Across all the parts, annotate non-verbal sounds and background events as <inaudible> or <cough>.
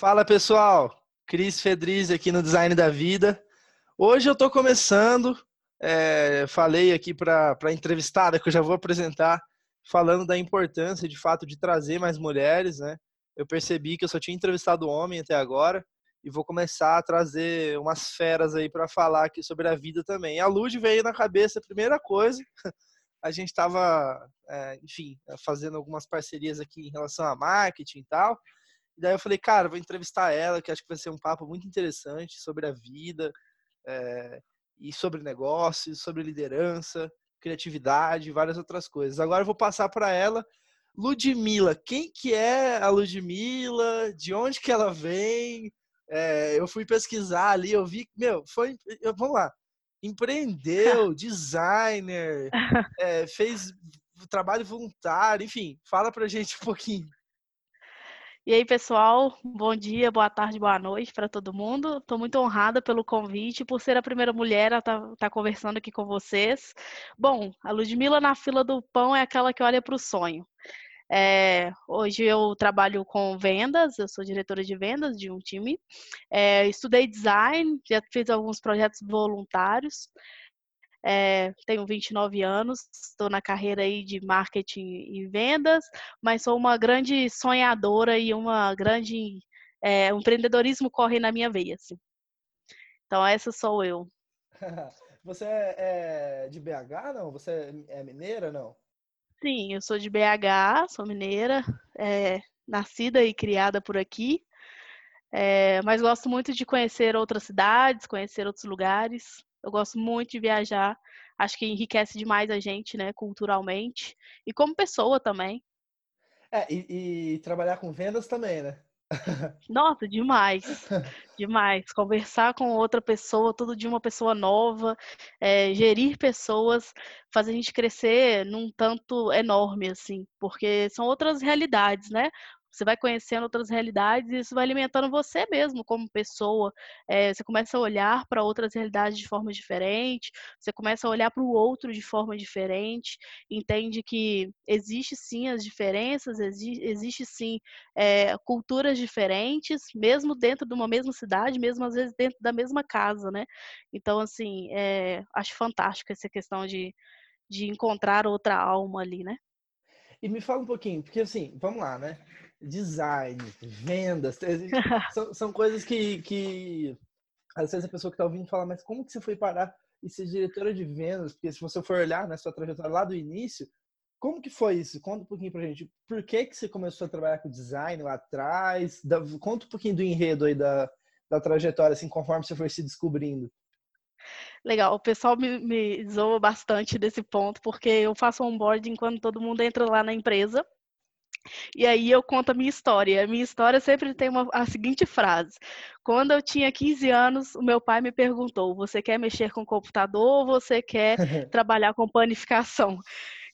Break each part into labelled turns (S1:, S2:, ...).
S1: Fala pessoal, Cris Fedriz aqui no Design da Vida. Hoje eu estou começando, é, falei aqui para a entrevistada que eu já vou apresentar, falando da importância de fato de trazer mais mulheres, né? Eu percebi que eu só tinha entrevistado homem até agora e vou começar a trazer umas feras aí para falar aqui sobre a vida também. A Lud veio na cabeça a primeira coisa. <laughs> A gente estava, é, enfim, fazendo algumas parcerias aqui em relação a marketing e tal. E daí eu falei, cara, vou entrevistar ela, que acho que vai ser um papo muito interessante sobre a vida é, e sobre negócios, sobre liderança, criatividade e várias outras coisas. Agora eu vou passar para ela. Ludmilla, quem que é a Ludmilla? De onde que ela vem? É, eu fui pesquisar ali, eu vi, meu, foi, eu, vamos lá, empreendeu, <laughs> designer, é, fez trabalho voluntário, enfim, fala pra gente um pouquinho.
S2: E aí, pessoal, bom dia, boa tarde, boa noite para todo mundo. Estou muito honrada pelo convite, por ser a primeira mulher a estar tá, tá conversando aqui com vocês. Bom, a Ludmilla na fila do pão é aquela que olha para o sonho. É, hoje eu trabalho com vendas, eu sou diretora de vendas de um time. É, estudei design, já fiz alguns projetos voluntários. É, tenho 29 anos, estou na carreira aí de marketing e vendas, mas sou uma grande sonhadora e uma grande é, o empreendedorismo corre na minha veia. Assim. Então essa sou eu. <laughs>
S1: Você é, é de BH, não? Você é mineira, não?
S2: Sim, eu sou de BH, sou mineira, é, nascida e criada por aqui, é, mas gosto muito de conhecer outras cidades, conhecer outros lugares. Eu gosto muito de viajar, acho que enriquece demais a gente, né, culturalmente e como pessoa também.
S1: É, e, e trabalhar com vendas também, né? <laughs>
S2: Nossa, demais, demais. Conversar com outra pessoa, tudo de uma pessoa nova, é, gerir pessoas, faz a gente crescer num tanto enorme, assim, porque são outras realidades, né? Você vai conhecendo outras realidades e isso vai alimentando você mesmo como pessoa. É, você começa a olhar para outras realidades de forma diferente, você começa a olhar para o outro de forma diferente, entende que existe sim as diferenças, existe, existe sim é, culturas diferentes, mesmo dentro de uma mesma cidade, mesmo às vezes dentro da mesma casa, né? Então, assim, é, acho fantástico essa questão de, de encontrar outra alma ali, né?
S1: E me fala um pouquinho, porque assim, vamos lá, né? Design, vendas, <laughs> são, são coisas que, que às vezes a pessoa que está ouvindo fala, mas como que você foi parar e ser diretora de vendas? Porque se você for olhar na né, sua trajetória lá do início, como que foi isso? Conta um pouquinho pra gente. Por que que você começou a trabalhar com design lá atrás? Da, conta um pouquinho do enredo aí da, da trajetória, assim, conforme você foi se descobrindo.
S2: Legal, o pessoal me, me zoa bastante desse ponto, porque eu faço onboarding quando todo mundo entra lá na empresa. E aí eu conto a minha história. A minha história sempre tem uma, a seguinte frase: Quando eu tinha 15 anos, o meu pai me perguntou: Você quer mexer com computador ou você quer <laughs> trabalhar com panificação?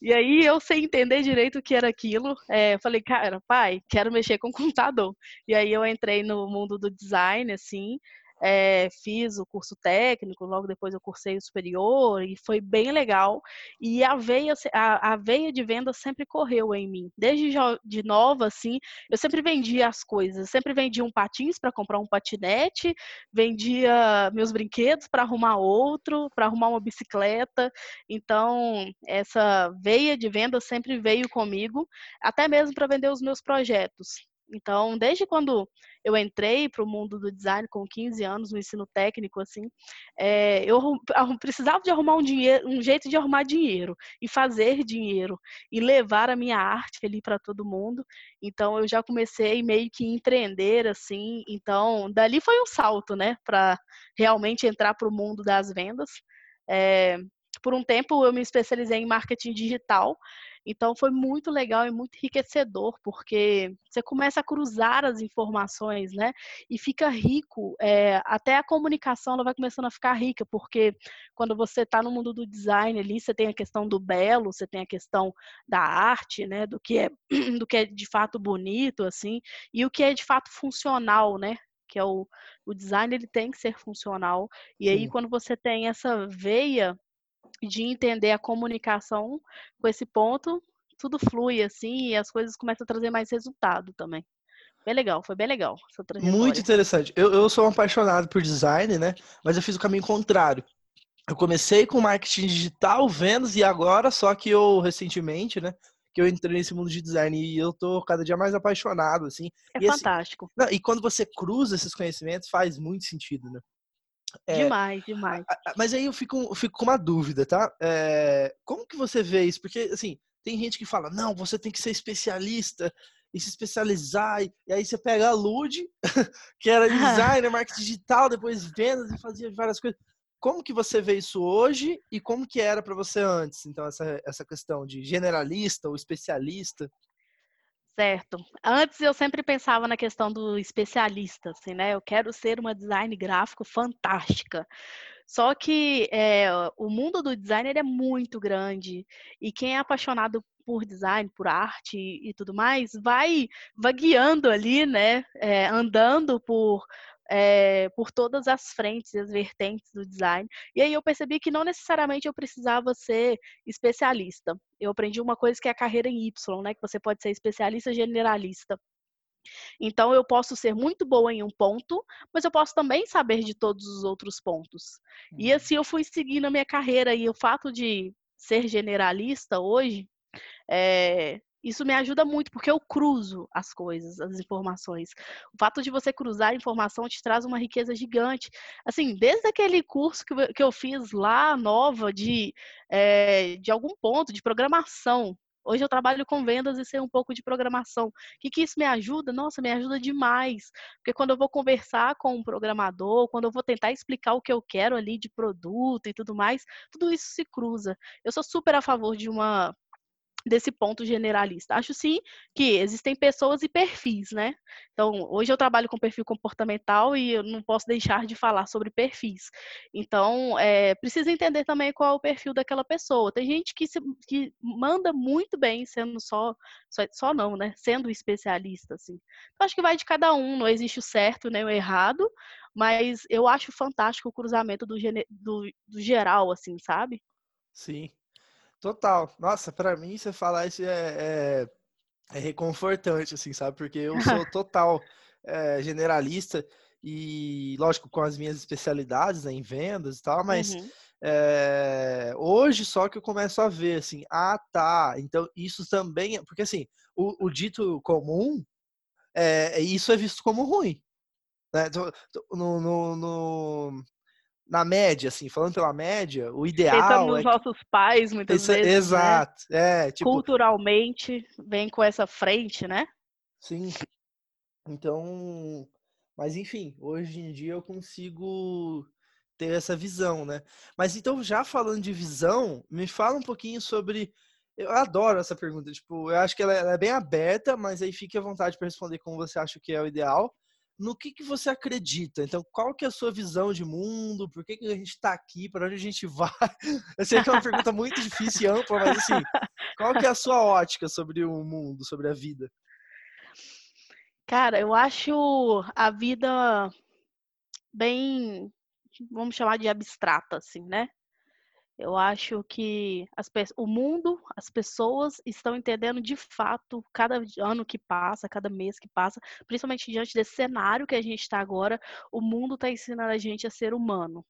S2: E aí eu sem entender direito o que era aquilo, é, falei, cara, pai, quero mexer com computador. E aí eu entrei no mundo do design, assim, é, fiz o curso técnico, logo depois eu cursei o superior e foi bem legal. E a veia, a, a veia de venda sempre correu em mim. Desde de nova, assim, eu sempre vendia as coisas. sempre vendia um patins para comprar um patinete, vendia meus brinquedos para arrumar outro, para arrumar uma bicicleta. Então, essa veia de venda sempre veio comigo, até mesmo para vender os meus projetos. Então, desde quando eu entrei para o mundo do design com 15 anos, no ensino técnico, assim, é, eu <laughs> precisava de arrumar um, dinheiro, um jeito de arrumar dinheiro e fazer dinheiro e levar a minha arte ali para todo mundo. Então, eu já comecei meio que empreender, assim. Então, dali foi um salto, né, para realmente entrar para o mundo das vendas. É, por um tempo, eu me especializei em marketing digital então foi muito legal e muito enriquecedor, porque você começa a cruzar as informações, né? E fica rico, é, até a comunicação ela vai começando a ficar rica, porque quando você está no mundo do design ali, você tem a questão do belo, você tem a questão da arte, né? Do que é, <clears throat> do que é de fato bonito, assim, e o que é de fato funcional, né? que é o, o design ele tem que ser funcional. E aí, quando você tem essa veia de entender a comunicação com esse ponto, tudo flui assim e as coisas começam a trazer mais resultado também. bem legal, foi bem legal.
S1: Muito interessante. Eu, eu sou um apaixonado por design, né? Mas eu fiz o caminho contrário. Eu comecei com marketing digital, vendas, e agora, só que eu recentemente, né? Que eu entrei nesse mundo de design e eu tô cada dia mais apaixonado, assim.
S2: É
S1: e,
S2: fantástico.
S1: Assim, não, e quando você cruza esses conhecimentos, faz muito sentido, né?
S2: É, demais, demais.
S1: Mas aí eu fico, eu fico com uma dúvida, tá? É, como que você vê isso? Porque, assim, tem gente que fala, não, você tem que ser especialista e se especializar. E, e aí você pega a Lud, <laughs> que era <laughs> designer, marketing digital, depois vendas e fazia várias coisas. Como que você vê isso hoje e como que era para você antes? Então, essa, essa questão de generalista ou especialista.
S2: Certo. Antes eu sempre pensava na questão do especialista, assim, né? Eu quero ser uma design gráfico fantástica. Só que é, o mundo do designer é muito grande e quem é apaixonado por design, por arte e, e tudo mais, vai vagueando ali, né? É, andando por é, por todas as frentes e as vertentes do design. E aí eu percebi que não necessariamente eu precisava ser especialista. Eu aprendi uma coisa que é a carreira em Y, né? Que você pode ser especialista generalista. Então, eu posso ser muito boa em um ponto, mas eu posso também saber de todos os outros pontos. Uhum. E assim eu fui seguindo a minha carreira. E o fato de ser generalista hoje é, isso me ajuda muito, porque eu cruzo as coisas, as informações. O fato de você cruzar a informação te traz uma riqueza gigante. Assim, desde aquele curso que eu fiz lá, nova, de, é, de algum ponto, de programação, Hoje eu trabalho com vendas e sei um pouco de programação. O que, que isso me ajuda? Nossa, me ajuda demais. Porque quando eu vou conversar com um programador, quando eu vou tentar explicar o que eu quero ali de produto e tudo mais, tudo isso se cruza. Eu sou super a favor de uma desse ponto generalista. Acho sim que existem pessoas e perfis, né? Então, hoje eu trabalho com perfil comportamental e eu não posso deixar de falar sobre perfis. Então, é, precisa entender também qual é o perfil daquela pessoa. Tem gente que, se, que manda muito bem sendo só, só, só não, né? Sendo especialista, assim. Então, acho que vai de cada um, não existe o certo nem o errado, mas eu acho fantástico o cruzamento do, do, do geral, assim, sabe?
S1: Sim, Total. Nossa, para mim, você falar isso é, é, é, reconfortante, assim, sabe? Porque eu sou <laughs> total é, generalista e, lógico, com as minhas especialidades né, em vendas e tal, mas uhum. é, hoje só que eu começo a ver, assim, ah, tá, então isso também, é, porque assim, o, o dito comum, é, isso é visto como ruim. Né? No, no, no, na média, assim, falando pela média, o ideal. Pensando
S2: nos é nossos pais, muitas Pensa, vezes.
S1: Né? Exato.
S2: Né?
S1: É, tipo...
S2: Culturalmente, vem com essa frente, né?
S1: Sim. Então. Mas, enfim, hoje em dia eu consigo ter essa visão, né? Mas então, já falando de visão, me fala um pouquinho sobre. Eu adoro essa pergunta, tipo, eu acho que ela é, é bem aberta, mas aí fique à vontade para responder como você acha que é o ideal no que, que você acredita. Então, qual que é a sua visão de mundo? Por que, que a gente está aqui? Para onde a gente <laughs> vai? Eu sei que é uma pergunta muito difícil e ampla, mas assim, qual que é a sua ótica sobre o mundo, sobre a vida?
S2: Cara, eu acho a vida bem, vamos chamar de abstrata, assim, né? Eu acho que as, o mundo, as pessoas estão entendendo de fato, cada ano que passa, cada mês que passa, principalmente diante desse cenário que a gente está agora, o mundo está ensinando a gente a ser humano,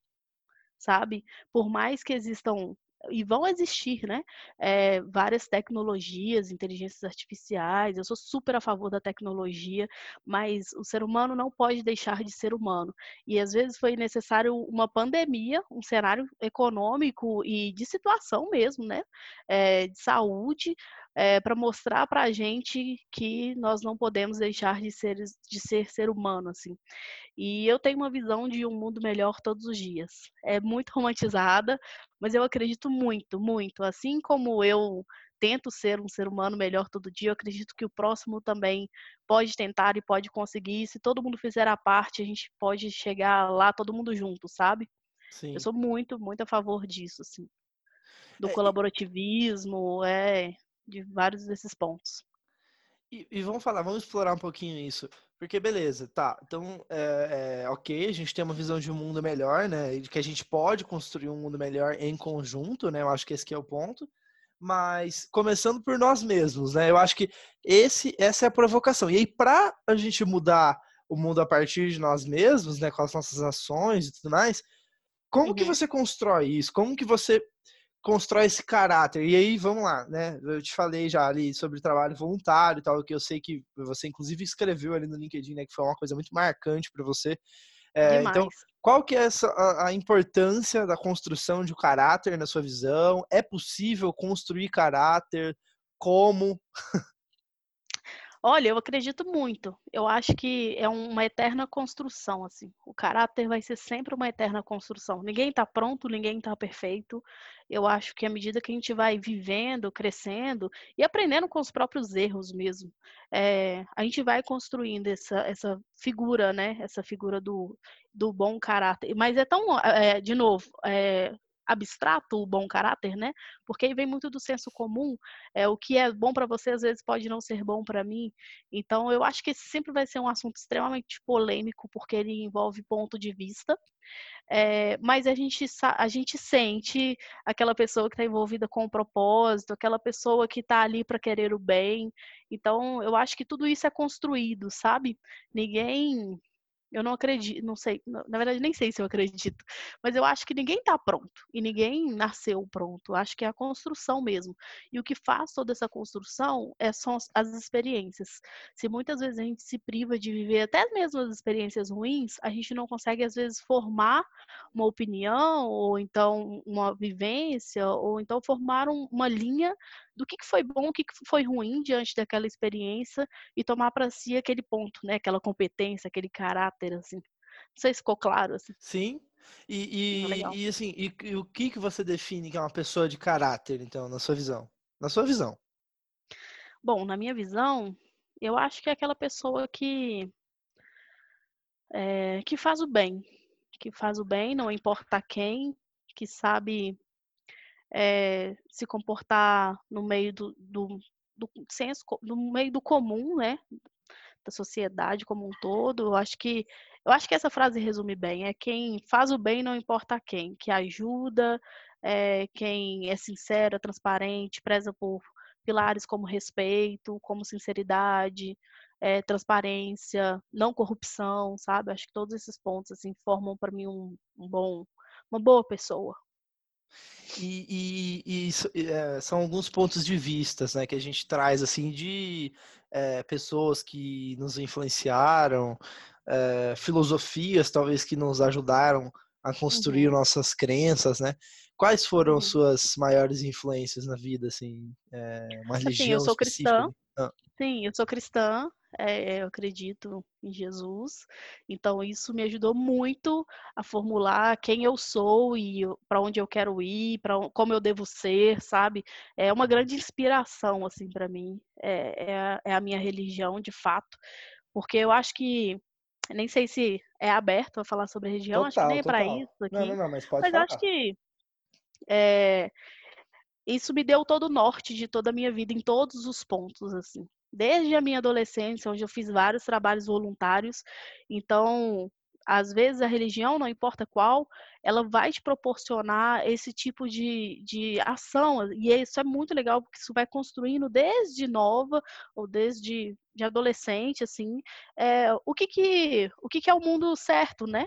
S2: sabe? Por mais que existam e vão existir, né? É, várias tecnologias, inteligências artificiais. Eu sou super a favor da tecnologia, mas o ser humano não pode deixar de ser humano. E às vezes foi necessário uma pandemia, um cenário econômico e de situação mesmo, né? É, de saúde, é, para mostrar para a gente que nós não podemos deixar de ser, de ser ser humano, assim. E eu tenho uma visão de um mundo melhor todos os dias. É muito <laughs> romantizada, mas eu acredito muito, muito. Assim como eu tento ser um ser humano melhor todo dia, eu acredito que o próximo também pode tentar e pode conseguir. Se todo mundo fizer a parte, a gente pode chegar lá todo mundo junto, sabe? Sim. Eu sou muito, muito a favor disso, assim. Do é, colaborativismo, é, de vários desses pontos.
S1: E, e, vamos falar, vamos explorar um pouquinho isso. Porque, beleza, tá. Então, é, é, ok, a gente tem uma visão de um mundo melhor, né? De que a gente pode construir um mundo melhor em conjunto, né? Eu acho que esse é o ponto. mas começando por nós mesmos, né? Eu acho que esse, essa é a provocação. E aí, para a gente mudar o mundo a partir de nós mesmos, né, com as nossas ações e tudo mais, como uhum. que você constrói isso? Como que você constrói esse caráter? E aí, vamos lá, né? Eu te falei já ali sobre trabalho voluntário e tal, que eu sei que você inclusive escreveu ali no LinkedIn, né, que foi uma coisa muito marcante para você. É, então, qual que é essa, a, a, importância da construção de um caráter na sua visão? É possível construir caráter? Como? <laughs>
S2: Olha, eu acredito muito. Eu acho que é uma eterna construção, assim. O caráter vai ser sempre uma eterna construção. Ninguém está pronto, ninguém está perfeito. Eu acho que à medida que a gente vai vivendo, crescendo e aprendendo com os próprios erros mesmo, é, a gente vai construindo essa, essa figura, né? Essa figura do, do bom caráter. Mas é tão, é, de novo, é, abstrato o bom caráter, né? Porque aí vem muito do senso comum. É, o que é bom para você às vezes pode não ser bom para mim. Então eu acho que esse sempre vai ser um assunto extremamente polêmico porque ele envolve ponto de vista. É, mas a gente, a gente sente aquela pessoa que está envolvida com o propósito, aquela pessoa que está ali para querer o bem. Então, eu acho que tudo isso é construído, sabe? Ninguém eu não acredito, não sei, na verdade nem sei se eu acredito, mas eu acho que ninguém está pronto e ninguém nasceu pronto. Eu acho que é a construção mesmo. E o que faz toda essa construção é, são as experiências. Se muitas vezes a gente se priva de viver até mesmo as experiências ruins, a gente não consegue às vezes formar uma opinião ou então uma vivência ou então formar um, uma linha do que, que foi bom, o que, que foi ruim diante daquela experiência e tomar para si aquele ponto, né? Aquela competência, aquele caráter, assim. Não sei se ficou claro. Assim.
S1: Sim. E, e, e assim, e, e, o que, que você define que é uma pessoa de caráter, então, na sua visão? Na sua visão.
S2: Bom, na minha visão, eu acho que é aquela pessoa que é, que faz o bem, que faz o bem, não importa quem, que sabe é, se comportar no meio do, do, do senso, no meio do comum, né? Da sociedade como um todo. Eu acho que eu acho que essa frase resume bem. É quem faz o bem, não importa quem, que ajuda, é, quem é sincero, transparente, preza por pilares como respeito, como sinceridade, é, transparência, não corrupção, sabe? Acho que todos esses pontos assim formam para mim um, um bom, uma boa pessoa.
S1: E, e, e é, são alguns pontos de vistas né, que a gente traz assim de é, pessoas que nos influenciaram, é, filosofias talvez que nos ajudaram a construir uhum. nossas crenças, né? Quais foram uhum. suas maiores influências na vida, assim? É, uma religião
S2: assim, eu sou
S1: específica?
S2: cristã. Ah. Sim, eu sou cristã é, eu acredito em Jesus. Então, isso me ajudou muito a formular quem eu sou e para onde eu quero ir, para como eu devo ser, sabe? É uma grande inspiração, assim, para mim. É, é, é, a minha religião, de fato. Porque eu acho que. Nem sei se é aberto a falar sobre religião, total, acho que nem é para isso aqui.
S1: Não, não, não, mas pode
S2: mas
S1: falar.
S2: acho que. É, isso me deu todo o norte de toda a minha vida em todos os pontos, assim desde a minha adolescência, onde eu fiz vários trabalhos voluntários. Então, às vezes a religião, não importa qual, ela vai te proporcionar esse tipo de, de ação. E isso é muito legal, porque isso vai construindo desde nova ou desde de adolescente, assim, é, o, que, que, o que, que é o mundo certo, né?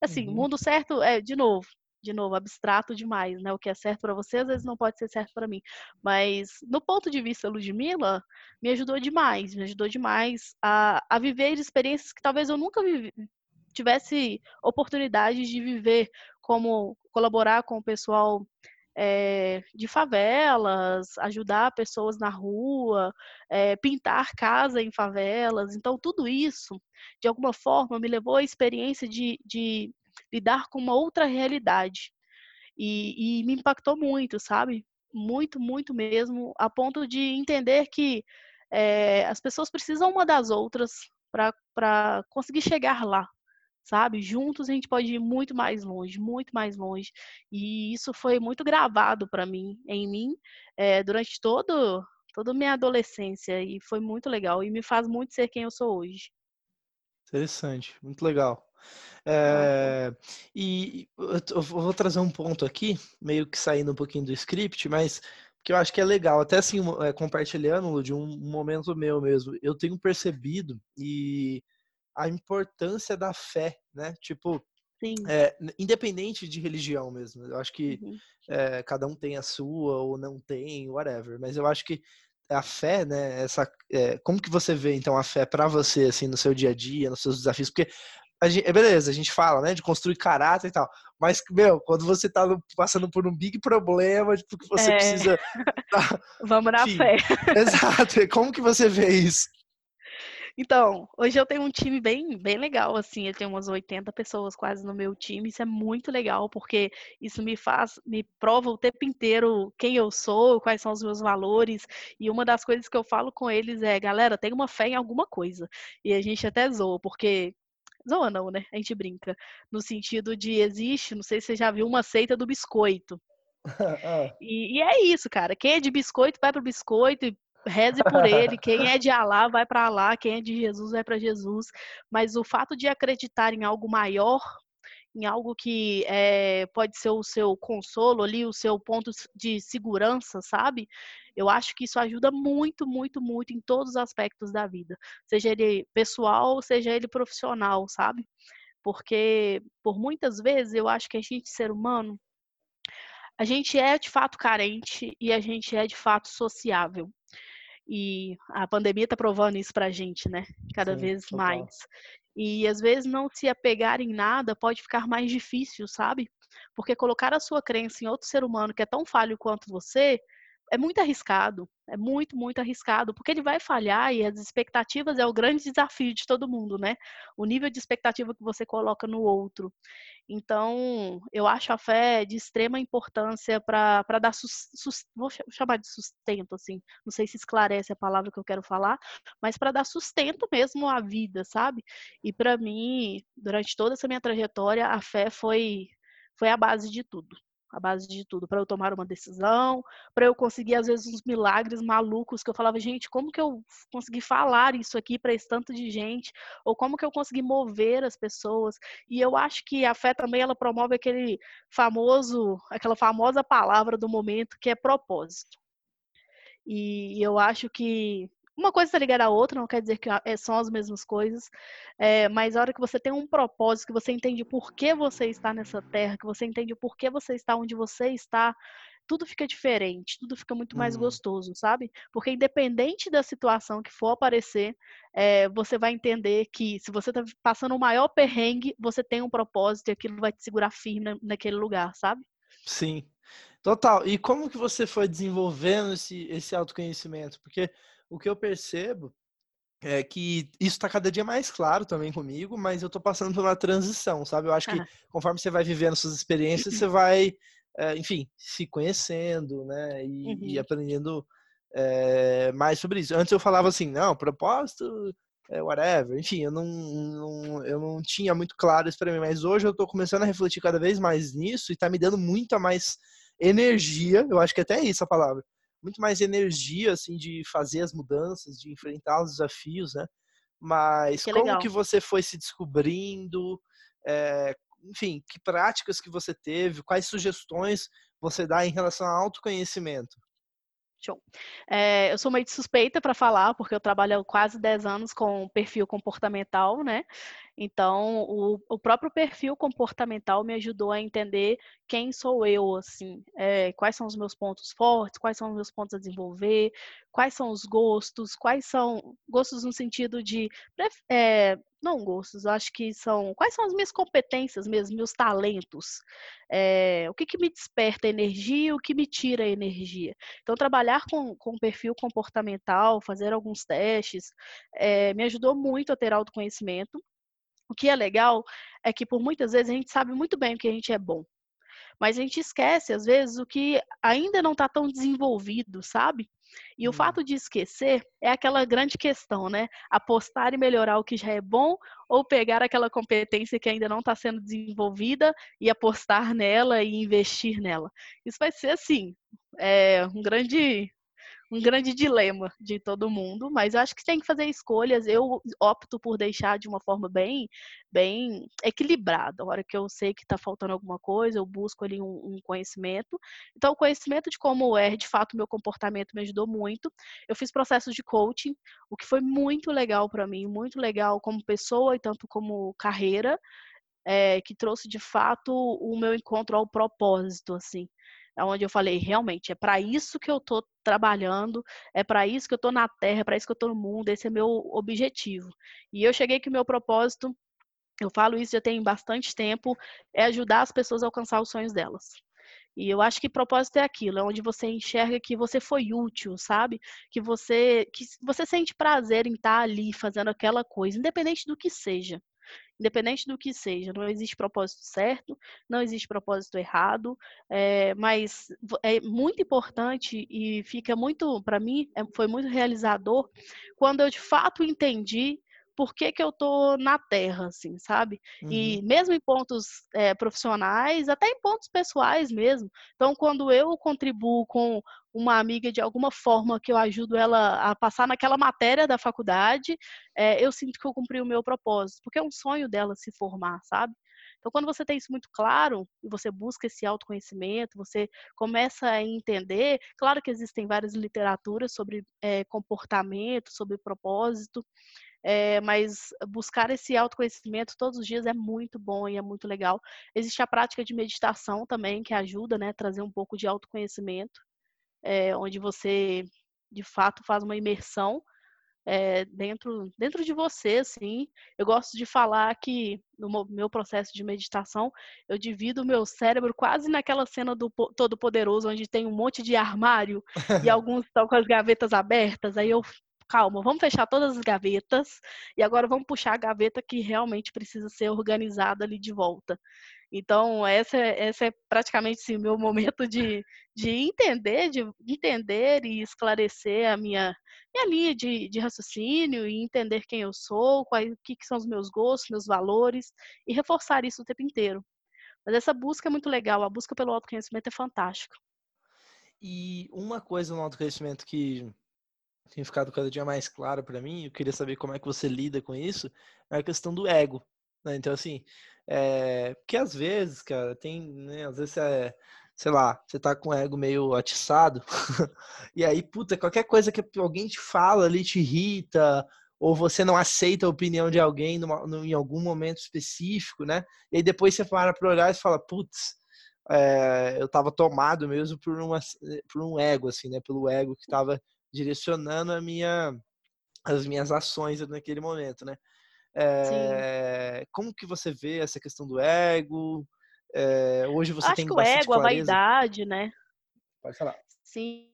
S2: Assim, uhum. mundo certo é, de novo, de novo, abstrato demais, né? O que é certo para você às vezes não pode ser certo para mim. Mas no ponto de vista Ludmilla, me ajudou demais, me ajudou demais a, a viver experiências que talvez eu nunca vivi, tivesse oportunidade de viver, como colaborar com o pessoal é, de favelas, ajudar pessoas na rua, é, pintar casa em favelas. Então, tudo isso, de alguma forma, me levou à experiência de, de lidar com uma outra realidade. E, e me impactou muito, sabe? Muito, muito mesmo, a ponto de entender que é, as pessoas precisam uma das outras para conseguir chegar lá, sabe? Juntos a gente pode ir muito mais longe, muito mais longe. E isso foi muito gravado para mim, em mim, é, durante todo toda a minha adolescência e foi muito legal e me faz muito ser quem eu sou hoje.
S1: Interessante, muito legal. É, e eu vou trazer um ponto aqui, meio que saindo um pouquinho do script, mas que eu acho que é legal, até assim, é, compartilhando de um momento meu mesmo, eu tenho percebido e a importância da fé, né? Tipo, é, independente de religião mesmo. Eu acho que uhum. é, cada um tem a sua ou não tem, whatever. Mas eu acho que a fé, né? Essa, é, como que você vê então a fé para você assim no seu dia a dia, nos seus desafios? Porque a gente, beleza, a gente fala, né, de construir caráter e tal. Mas meu, quando você tá passando por um big problema, tipo, que você precisa, <laughs>
S2: tá, vamos na enfim, fé. <laughs>
S1: Exato. Como que você vê isso?
S2: Então, hoje eu tenho um time bem, bem legal, assim, eu tenho umas 80 pessoas quase no meu time, isso é muito legal, porque isso me faz, me prova o tempo inteiro quem eu sou, quais são os meus valores, e uma das coisas que eu falo com eles é, galera, tem uma fé em alguma coisa, e a gente até zoa, porque zoa não, né? A gente brinca. No sentido de existe, não sei se você já viu, uma seita do biscoito. Ah. <laughs> e, e, é isso, cara. Quem é de biscoito vai pro biscoito e reze por ele. Quem é de Alá vai para Alá, quem é de Jesus vai para Jesus. Mas o fato de acreditar em algo maior, em algo que é, pode ser o seu consolo ali, o seu ponto de segurança, sabe? Eu acho que isso ajuda muito, muito, muito em todos os aspectos da vida, seja ele pessoal, seja ele profissional, sabe? Porque por muitas vezes eu acho que a gente, ser humano, a gente é de fato carente e a gente é de fato sociável. E a pandemia está provando isso para a gente, né? Cada Sim, vez total. mais. E às vezes não se apegar em nada pode ficar mais difícil, sabe? Porque colocar a sua crença em outro ser humano que é tão falho quanto você é muito arriscado, é muito, muito arriscado, porque ele vai falhar e as expectativas é o grande desafio de todo mundo, né? O nível de expectativa que você coloca no outro. Então, eu acho a fé de extrema importância para dar, sus, vou chamar de sustento, assim, não sei se esclarece a palavra que eu quero falar, mas para dar sustento mesmo à vida, sabe? E para mim, durante toda essa minha trajetória, a fé foi, foi a base de tudo a base de tudo, para eu tomar uma decisão, para eu conseguir às vezes uns milagres malucos que eu falava, gente, como que eu consegui falar isso aqui para esse tanto de gente, ou como que eu consegui mover as pessoas? E eu acho que a fé também ela promove aquele famoso, aquela famosa palavra do momento que é propósito. E eu acho que uma coisa está ligada à outra, não quer dizer que é, são as mesmas coisas, é, mas a hora que você tem um propósito, que você entende por que você está nessa terra, que você entende por que você está onde você está, tudo fica diferente, tudo fica muito mais uhum. gostoso, sabe? Porque independente da situação que for aparecer, é, você vai entender que se você está passando o maior perrengue, você tem um propósito e aquilo vai te segurar firme naquele lugar, sabe?
S1: Sim, total. E como que você foi desenvolvendo esse, esse autoconhecimento? Porque o que eu percebo é que isso está cada dia mais claro também comigo, mas eu estou passando por uma transição, sabe? Eu acho que conforme você vai vivendo suas experiências, você vai, é, enfim, se conhecendo, né? E, uhum. e aprendendo é, mais sobre isso. Antes eu falava assim, não, propósito, é, whatever. Enfim, eu não, não, eu não tinha muito claro isso para mim, mas hoje eu estou começando a refletir cada vez mais nisso e está me dando muita mais energia, eu acho que até é isso a palavra, muito mais energia, assim, de fazer as mudanças, de enfrentar os desafios, né? Mas que como legal. que você foi se descobrindo? É, enfim, que práticas que você teve? Quais sugestões você dá em relação ao autoconhecimento?
S2: Show. É, eu sou meio suspeita para falar, porque eu trabalho quase 10 anos com perfil comportamental, né? Então, o, o, próprio perfil comportamental me ajudou a entender quem sou eu, assim, é, quais são os meus pontos fortes, quais são os meus pontos a desenvolver, quais são os gostos, quais são gostos no sentido de é, não gostos, acho que são quais são as minhas competências mesmo, meus talentos, é, o que, que me desperta energia, o que me tira energia. Então, trabalhar com, com perfil comportamental, fazer alguns testes, é, me ajudou muito a ter autoconhecimento o que é legal é que por muitas vezes a gente sabe muito bem o que a gente é bom. Mas a gente esquece, às vezes, o que ainda não está tão desenvolvido, sabe? E hum. o fato de esquecer é aquela grande questão, né? Apostar e melhorar o que já é bom ou pegar aquela competência que ainda não está sendo desenvolvida e apostar nela e investir nela. Isso vai ser, assim, é, um grande um grande dilema de todo mundo, mas eu acho que tem que fazer escolhas. Eu opto por deixar de uma forma bem, bem equilibrada. A hora que eu sei que está faltando alguma coisa, eu busco ali um, um, conhecimento. Então, o conhecimento de como é, de fato, meu comportamento me ajudou muito. Eu fiz processos de coaching, o que foi muito legal para mim, muito legal como pessoa e tanto como carreira. É, que trouxe de fato o meu encontro ao propósito, assim onde eu falei, realmente, é para isso que eu estou trabalhando, é para isso que eu estou na Terra, é para isso que eu estou no mundo, esse é meu objetivo. E eu cheguei que o meu propósito, eu falo isso já tem bastante tempo, é ajudar as pessoas a alcançar os sonhos delas. E eu acho que propósito é aquilo, é onde você enxerga que você foi útil, sabe? Que você que você sente prazer em estar ali fazendo aquela coisa, independente do que seja independente do que seja. Não existe propósito certo, não existe propósito errado, é, mas é muito importante e fica muito, para mim, é, foi muito realizador quando eu de fato entendi por que, que eu tô na terra, assim, sabe? Uhum. E mesmo em pontos é, profissionais, até em pontos pessoais mesmo. Então, quando eu contribuo com uma amiga de alguma forma que eu ajudo ela a passar naquela matéria da faculdade, é, eu sinto que eu cumpri o meu propósito, porque é um sonho dela se formar, sabe? Então, quando você tem isso muito claro e você busca esse autoconhecimento, você começa a entender. Claro que existem várias literaturas sobre é, comportamento, sobre propósito, é, mas buscar esse autoconhecimento todos os dias é muito bom e é muito legal. Existe a prática de meditação também, que ajuda, né, a trazer um pouco de autoconhecimento, é, onde você, de fato, faz uma imersão é, dentro, dentro de você, assim. Eu gosto de falar que no meu processo de meditação, eu divido o meu cérebro quase naquela cena do Todo-Poderoso, onde tem um monte de armário e <laughs> alguns estão com as gavetas abertas. Aí eu calma, vamos fechar todas as gavetas e agora vamos puxar a gaveta que realmente precisa ser organizada ali de volta. Então, essa, é, essa é praticamente o meu momento de, de entender, de entender e esclarecer a minha, minha linha de, de raciocínio e entender quem eu sou, quais, o que, que são os meus gostos, meus valores e reforçar isso o tempo inteiro. Mas essa busca é muito legal, a busca pelo autoconhecimento é fantástica.
S1: E uma coisa no autoconhecimento que tem ficado cada dia mais claro para mim, eu queria saber como é que você lida com isso, é a questão do ego. Né? Então, assim, é... porque às vezes, cara, tem, né, às vezes é, sei lá, você tá com o ego meio atiçado, <laughs> e aí, puta, qualquer coisa que alguém te fala ali te irrita, ou você não aceita a opinião de alguém numa, em algum momento específico, né? E aí depois você para pra olhar e fala, putz, é, eu tava tomado mesmo por, uma, por um ego, assim, né? Pelo ego que tava direcionando a minha, as minhas ações naquele momento, né? É, como que você vê essa questão do ego? É, hoje você
S2: Acho
S1: tem
S2: que o ego, clareza. a vaidade, né?
S1: Pode falar.
S2: Sim,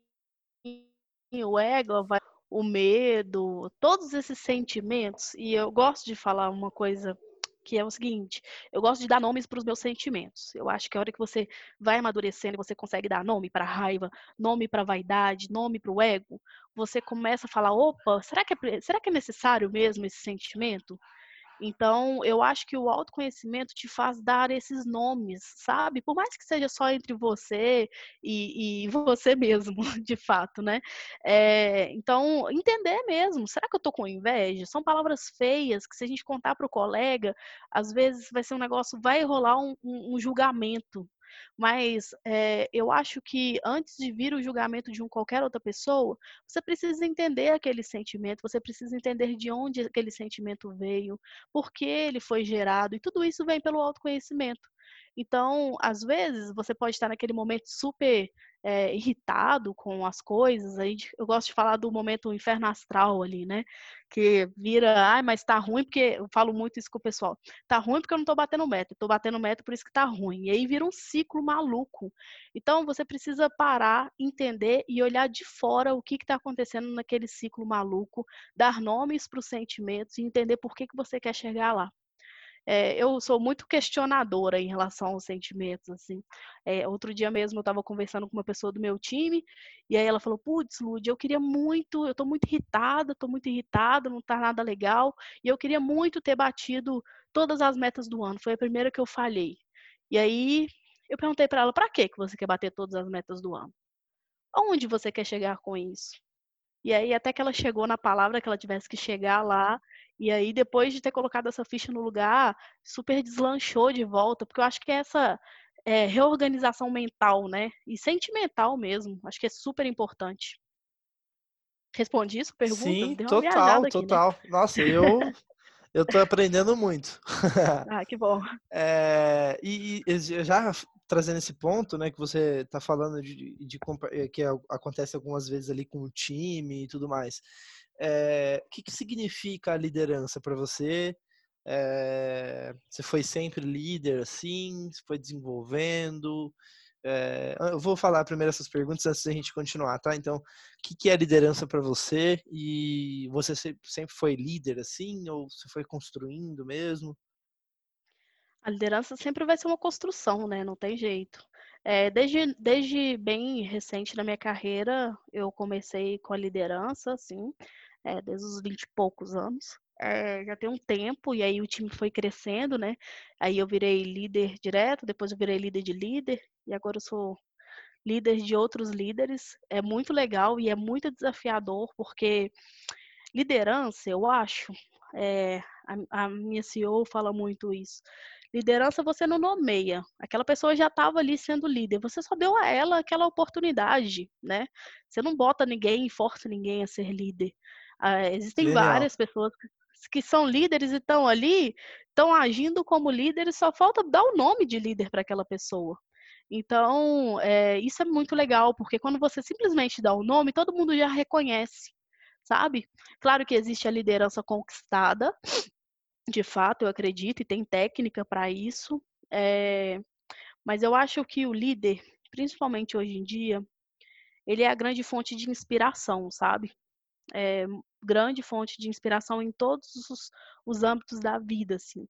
S2: o ego, o medo, todos esses sentimentos. E eu gosto de falar uma coisa que é o seguinte: eu gosto de dar nomes para os meus sentimentos. Eu acho que a hora que você vai amadurecendo, você consegue dar nome para raiva, nome para vaidade, nome para o ego, você começa a falar: opa, será que, é, será que é necessário mesmo esse sentimento? Então, eu acho que o autoconhecimento te faz dar esses nomes, sabe? Por mais que seja só entre você e, e <laughs> você mesmo, de fato, né? É, então, entender mesmo. Será que eu tô com inveja? São palavras feias que, se a gente contar para o colega, às vezes vai ser um negócio, vai rolar um, um, um julgamento, mas é, eu acho que antes de vir o julgamento de um qualquer outra pessoa, você precisa entender aquele sentimento, você precisa entender de onde aquele sentimento veio, por que ele foi gerado, e tudo isso vem pelo autoconhecimento. Então, às vezes, você pode estar naquele momento super é, irritado com as coisas. Aí eu gosto de falar do momento inferno astral ali, né? Que vira, ai, mas tá ruim porque eu falo muito isso com o pessoal. Tá ruim porque eu não tô batendo meta, tô batendo meta por isso que tá ruim. E aí vira um ciclo maluco. Então você precisa parar, entender e olhar de fora o que que tá acontecendo naquele ciclo maluco, dar nomes para os sentimentos e entender por que que você quer chegar lá é, eu sou muito questionadora em relação aos sentimentos, assim. É, outro dia mesmo eu estava conversando com uma pessoa do meu time, e aí ela falou, putz, Lud, eu queria muito, eu estou muito irritada, estou muito irritada, não está nada legal, e eu queria muito ter batido todas as metas do ano, foi a primeira que eu falhei. E aí eu perguntei para ela, para que você quer bater todas as metas do ano? Aonde você quer chegar com isso? E aí, até que ela chegou na palavra que ela tivesse que chegar lá. E aí, depois de ter colocado essa ficha no lugar, super deslanchou de volta, porque eu acho que é essa é, reorganização mental, né? E sentimental mesmo. Acho que é super importante. Respondi isso? Pergunta?
S1: Sim, total, aqui, né? total. Né? Nossa, eu <laughs> eu tô aprendendo muito.
S2: ah, que bom. <laughs>
S1: É, e, e, já trazendo esse ponto, né, que você está falando de, de, de, eh, que acontece algumas vezes ali com o time e tudo mais. É, o que, que significa a liderança para você? É, você foi sempre líder assim? Você foi desenvolvendo? É, eu vou falar primeiro essas perguntas antes da gente continuar, tá? Então, o que, que é liderança para você? E você sempre foi líder assim? Ou você foi construindo mesmo?
S2: A liderança sempre vai ser uma construção, né? Não tem jeito. É, desde, desde bem recente na minha carreira, eu comecei com a liderança, assim, é, desde os 20 e poucos anos. É, já tem um tempo, e aí o time foi crescendo, né? Aí eu virei líder direto, depois eu virei líder de líder, e agora eu sou líder de outros líderes. É muito legal e é muito desafiador, porque liderança, eu acho, é, a, a minha CEO fala muito isso. Liderança você não nomeia. Aquela pessoa já estava ali sendo líder. Você só deu a ela aquela oportunidade, né? Você não bota ninguém força ninguém a ser líder. Uh, existem várias pessoas que são líderes e estão ali, estão agindo como líderes, só falta dar o nome de líder para aquela pessoa. Então, é, isso é muito legal, porque quando você simplesmente dá o nome, todo mundo já reconhece, sabe? Claro que existe a liderança conquistada, de fato, eu acredito, e tem técnica para isso. É, mas eu acho que o líder, principalmente hoje em dia, ele é a grande fonte de inspiração, sabe? É, grande fonte de inspiração em todos os, os âmbitos da vida, assim.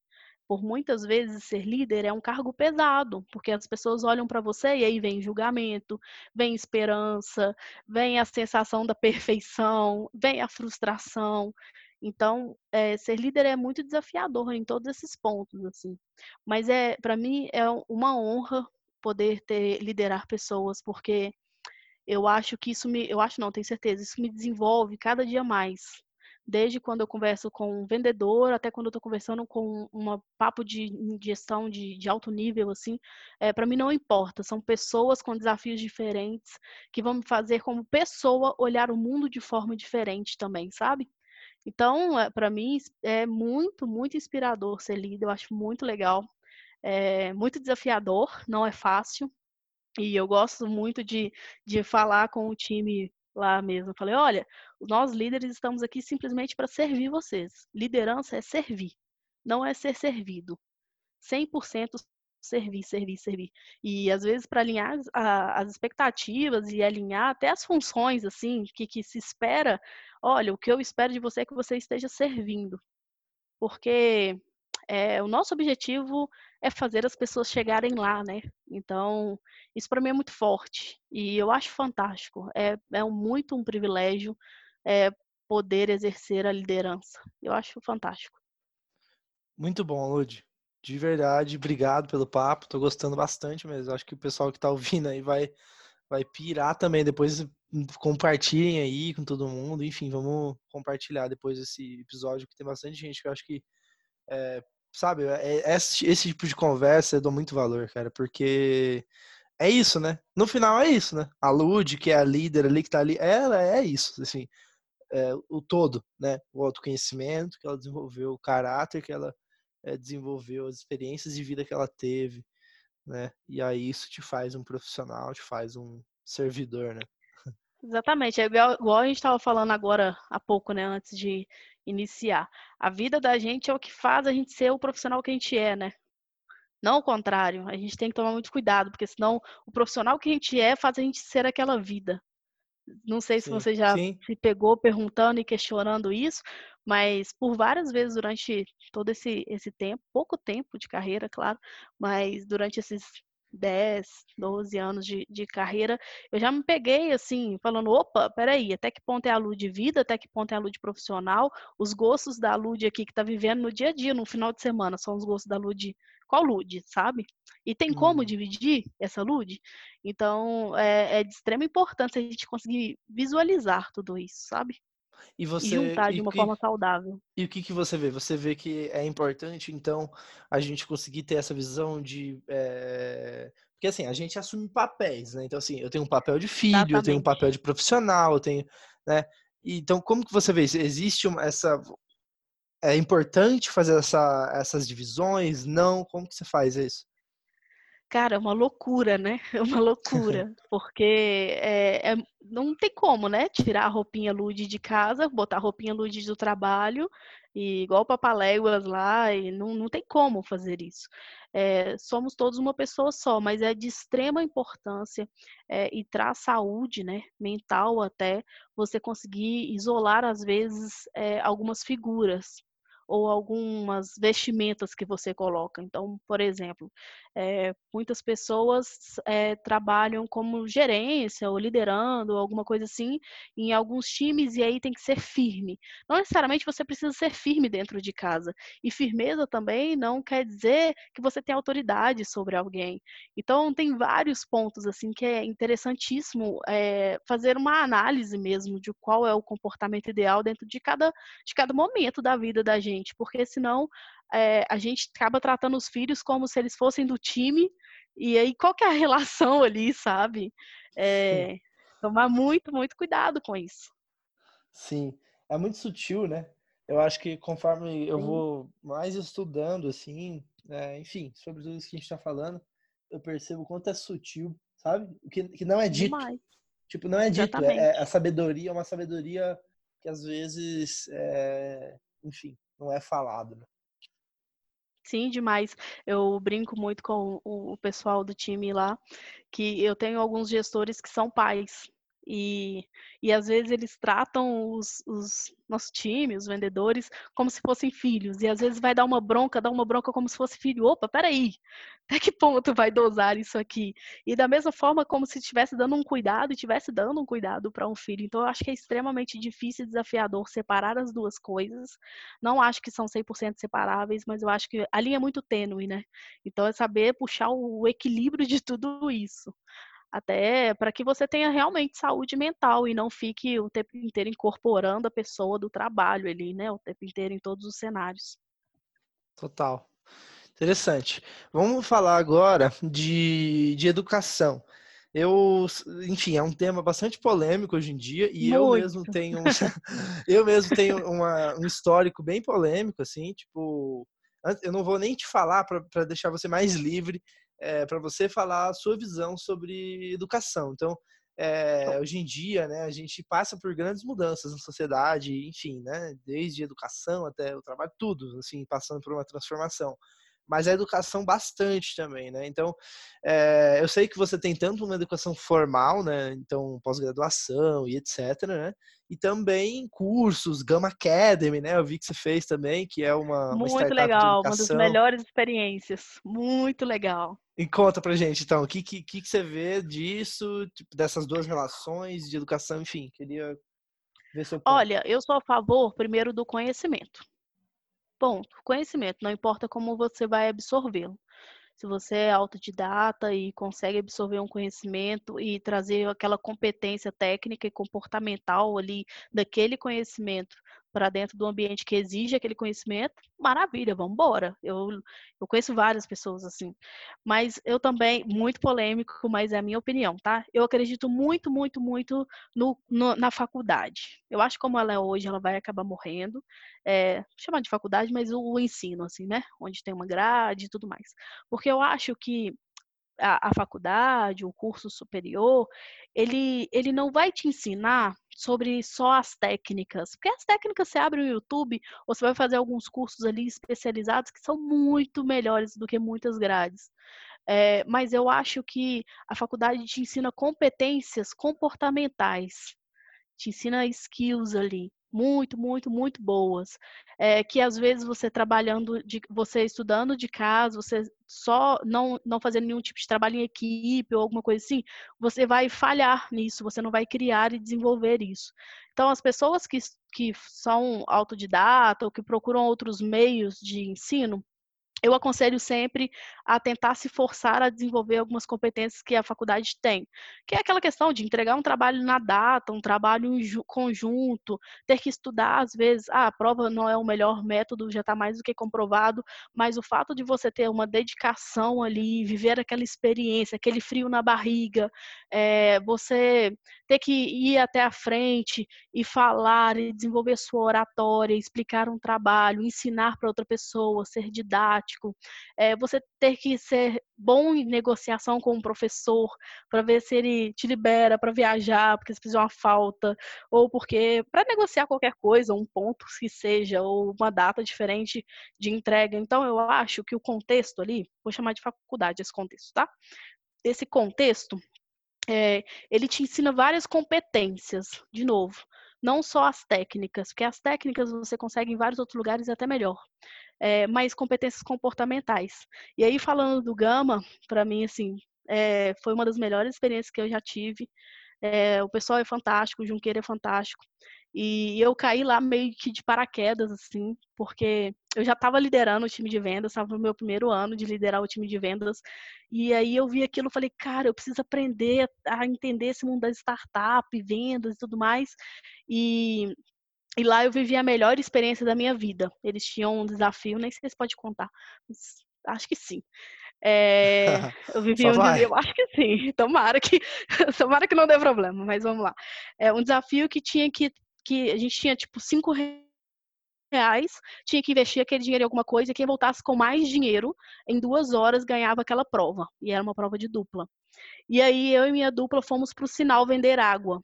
S2: Por muitas vezes ser líder é um cargo pesado, porque as pessoas olham para você e aí vem julgamento, vem esperança, vem a sensação da perfeição, vem a frustração. Então, é, ser líder é muito desafiador em todos esses pontos, assim. Mas é, para mim, é uma honra poder ter liderar pessoas, porque eu acho que isso me, eu acho não, tenho certeza, isso me desenvolve cada dia mais. Desde quando eu converso com um vendedor, até quando eu estou conversando com um papo de gestão de, de alto nível, assim, é, para mim não importa. São pessoas com desafios diferentes que vão me fazer, como pessoa, olhar o mundo de forma diferente também, sabe? Então, eh, para mim, é muito, muito inspirador ser líder, eu acho muito legal. É muito desafiador, não é fácil. E eu gosto muito de, de falar com o time lá mesmo. Eu falei, olha, nós líderes estamos aqui simplesmente para servir vocês. Liderança é servir, não é ser servido. 100% servir, servir, servir. E às vezes para alinhar as expectativas e alinhar até as funções assim que, que se espera, olha, o que eu espero de você é que você esteja servindo, porque é, o nosso objetivo é fazer as pessoas chegarem lá, né? Então isso para mim é muito forte e eu acho fantástico. É, é muito um privilégio é, poder exercer a liderança. Eu acho fantástico.
S1: Muito bom, Lud. De verdade, obrigado pelo papo. Tô gostando bastante mesmo. Acho que o pessoal que tá ouvindo aí vai, vai pirar também. Depois compartilhem aí com todo mundo. Enfim, vamos compartilhar depois esse episódio, que tem bastante gente que eu acho que, é, sabe, é, esse, esse tipo de conversa eu dou muito valor, cara, porque é isso, né? No final é isso, né? A Lud, que é a líder ali, que tá ali, ela é isso, assim, é, o todo, né? O autoconhecimento que ela desenvolveu, o caráter que ela é, desenvolveu, as experiências de vida que ela teve, né? E aí isso te faz um profissional, te faz um servidor, né?
S2: Exatamente, é igual, igual a gente estava falando agora há pouco, né, antes de iniciar. A vida da gente é o que faz a gente ser o profissional que a gente é, né? Não o contrário. A gente tem que tomar muito cuidado, porque senão o profissional que a gente é faz a gente ser aquela vida. Não sei se sim, você já sim. se pegou perguntando e questionando isso, mas por várias vezes durante todo esse, esse tempo, pouco tempo de carreira, claro, mas durante esses 10, 12 anos de, de carreira, eu já me peguei assim, falando, opa, peraí, até que ponto é a luz de vida, até que ponto é a luz de profissional, os gostos da Lud aqui que tá vivendo no dia a dia, no final de semana, são os gostos da Lud, qual Lud, sabe? E tem como uhum. dividir essa LUD? Então, é, é, de extrema importância a gente conseguir visualizar tudo isso, sabe?
S1: E você
S2: juntar de uma forma saudável.
S1: E o que, que você vê? Você vê que é importante, então, a gente conseguir ter essa visão de. É... Porque assim, a gente assume papéis, né? Então, assim, eu tenho um papel de filho, Exatamente. eu tenho um papel de profissional, eu tenho. Né? Então, como que você vê isso? Existe uma, essa. É importante fazer essa, essas divisões? Não? Como que você faz isso?
S2: Cara, é uma loucura, né? <laughs> É uma loucura, <laughs> porque é, é, não tem como, né? Tirar a roupinha Lude de casa, botar a roupinha Lude do trabalho, e igual papaléguas lá, e não, não tem como fazer isso. É, somos todos uma pessoa só, mas é de extrema importância é, e traz saúde, né? Mental até, você conseguir isolar, às vezes, é, algumas figuras ou algumas vestimentas que você coloca. Então, por exemplo, é, muitas pessoas é, trabalham como gerência ou liderando, alguma coisa assim, em alguns times, e aí tem que ser firme. Não necessariamente você precisa ser firme dentro de casa. E firmeza também não quer dizer que você tem autoridade sobre alguém. Então, tem vários pontos assim que é interessantíssimo é, fazer uma análise mesmo de qual é o comportamento ideal dentro de cada, de cada momento da vida da gente gente, porque senão é, a gente acaba tratando os filhos como se eles fossem do time, e aí qual que é a <laughs> relação ali, sabe? É, tomar muito, muito cuidado com isso.
S1: Sim, é muito sutil, né? Eu acho que conforme eu Sim. vou mais estudando, assim, é, enfim, sobre tudo isso que a gente está falando, eu percebo o quanto é sutil, sabe? O que, que não é dito. Demais. Tipo, não é dito. É, é, a sabedoria é uma sabedoria que às vezes, é, enfim, não é falado. Né?
S2: Sim, demais. Eu brinco muito com o pessoal do time lá, que eu tenho alguns gestores que são pais. E, e às vezes eles tratam os, os nosso time, os vendedores, como se fossem filhos. E às vezes vai dar uma bronca, dar uma bronca como se fosse filho. Opa, peraí, <laughs> até que ponto vai dosar isso aqui? E da mesma forma, como se estivesse dando um cuidado estivesse dando um cuidado para um filho. Então, eu acho que é extremamente difícil e desafiador separar as duas coisas. Não acho que são 100% separáveis, mas eu acho que a linha é muito tênue, né? Então, é saber puxar o equilíbrio de tudo isso até para que você tenha realmente saúde mental e não fique o tempo inteiro incorporando a pessoa do trabalho ali, né? O tempo inteiro em todos os cenários.
S1: Total. Interessante. Vamos falar agora de, de educação. Eu, enfim, é um tema bastante polêmico hoje em dia e Muito. eu mesmo tenho, <laughs> eu mesmo tenho uma, um histórico bem polêmico, assim, tipo, eu não vou nem te falar para deixar você mais livre, é, para você falar a sua visão sobre educação. Então, é, hoje em dia, né, a gente passa por grandes mudanças na sociedade, enfim, né, desde educação até o trabalho, tudo, assim, passando por uma transformação. Mas a educação bastante também, né? Então, é, eu sei que você tem tanto uma educação formal, né? Então, pós-graduação e etc, né? E também cursos, Gama Academy, né? Eu vi que você fez também, que é uma,
S2: uma
S1: Muito
S2: legal, uma das melhores experiências. Muito legal.
S1: E conta pra gente, então, o que, que, que você vê disso, tipo, dessas duas relações de educação, enfim, queria ver seu ponto.
S2: Olha, eu sou a favor, primeiro, do conhecimento. Ponto. Conhecimento, não importa como você vai absorvê-lo. Se você é autodidata e consegue absorver um conhecimento e trazer aquela competência técnica e comportamental ali daquele conhecimento para dentro do ambiente que exige aquele conhecimento, maravilha, vamos embora. Eu, eu conheço várias pessoas assim. Mas eu também, muito polêmico, mas é a minha opinião, tá? Eu acredito muito, muito, muito no, no na faculdade. Eu acho que como ela é hoje, ela vai acabar morrendo. É, chamar de faculdade, mas o, o ensino, assim, né? Onde tem uma grade e tudo mais. Porque eu acho que a, a, faculdade, o curso superior, ele, ele não vai te ensinar sobre só as técnicas. Porque as técnicas você abre o YouTube ou você vai fazer alguns cursos ali especializados que são muito melhores do que muitas grades. É, mas eu acho que a faculdade te ensina competências comportamentais, te ensina skills ali muito, muito, muito boas. É, que às vezes você trabalhando, de, você estudando de casa, você só não, não fazendo nenhum tipo de trabalho em equipe ou alguma coisa assim, você vai falhar nisso, você não vai criar e desenvolver isso. Então, as pessoas que, que são autodidata ou que procuram outros meios de ensino, eu aconselho sempre a tentar se forçar a desenvolver algumas competências que a faculdade tem, que é aquela questão de entregar um trabalho na data, um trabalho conjunto, ter que estudar às vezes, ah, a prova não é o melhor método, já está mais do que comprovado, mas o fato de você ter uma dedicação ali, viver aquela experiência, aquele frio na barriga, é, você ter que ir até a frente e falar e desenvolver sua oratória, explicar um trabalho, ensinar para outra pessoa, ser didático, prático, é, você ter que ser bom em negociação com o professor para ver se ele te libera para viajar, porque você fez uma falta, ou porque para negociar qualquer coisa, um ponto que seja, ou uma data diferente de entrega. Então, eu acho que o contexto ali, vou chamar de faculdade esse contexto, tá? Esse contexto, é, ele te ensina várias competências, de novo, não só as técnicas, porque as técnicas você consegue em vários outros lugares até melhor é, competências comportamentais. E aí, falando do Gama, para mim, assim, é, foi uma das melhores experiências que eu já tive. É, o pessoal é fantástico, o Junqueira é fantástico. E eu caí lá meio que de paraquedas, assim, porque eu já estava liderando o time de vendas, estava no meu primeiro ano de liderar o time de vendas. E aí eu vi aquilo e falei, cara, eu preciso aprender a entender esse mundo da startup, vendas e tudo mais. E e lá eu vivi a melhor experiência da minha vida. Eles tinham um desafio, nem sei se pode contar, acho que sim. É, <laughs> eu vivi um desafio, eu acho que sim. <laughs> Tomara que, <laughs> tomara que não dê problema, mas vamos lá. É um desafio que tinha que, que a gente tinha tipo cinco reais, tinha que investir aquele dinheiro em alguma coisa e quem voltasse com mais dinheiro em duas horas ganhava aquela prova. E era uma prova de dupla. E aí eu e minha dupla fomos para o sinal vender água.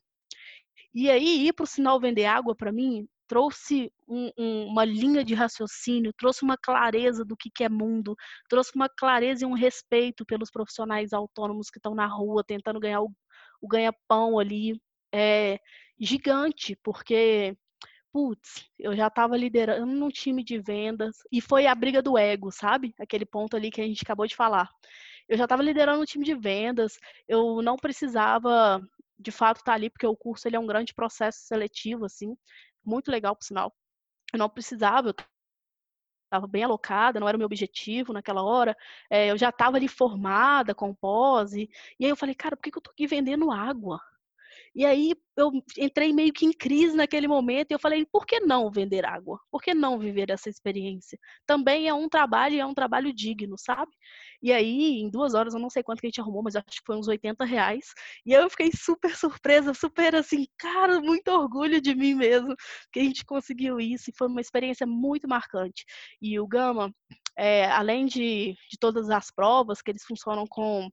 S2: E aí, ir para o sinal vender água, para mim, trouxe um, um, uma linha de raciocínio, trouxe uma clareza do que, que é mundo, trouxe uma clareza e um respeito pelos profissionais autônomos que estão na rua tentando ganhar o, o ganha-pão ali. É gigante, porque, putz, eu já estava liderando num time de vendas e foi a briga do ego, sabe? Aquele ponto ali que a gente acabou de falar. Eu já estava liderando um time de vendas, eu não precisava de fato estar tá ali, porque o curso ele é um grande processo seletivo, assim, muito legal, por sinal. Eu não precisava, eu estava bem alocada, não era o meu objetivo naquela hora, é, eu já estava ali formada com pós, e, e aí eu falei, cara, por que, que eu estou aqui vendendo água? E aí eu entrei meio que em crise naquele momento e eu falei, por que não vender água? Por que não viver essa experiência? Também é um trabalho é um trabalho digno, sabe? E aí, em duas horas, eu não sei quanto que a gente arrumou, mas acho que foi uns 80 reais. E eu fiquei super <laughs> surpresa, super assim, cara, muito orgulho de mim mesmo que a gente conseguiu isso. E foi uma experiência muito marcante. E o Gama, é, além de, de todas as provas, que eles funcionam com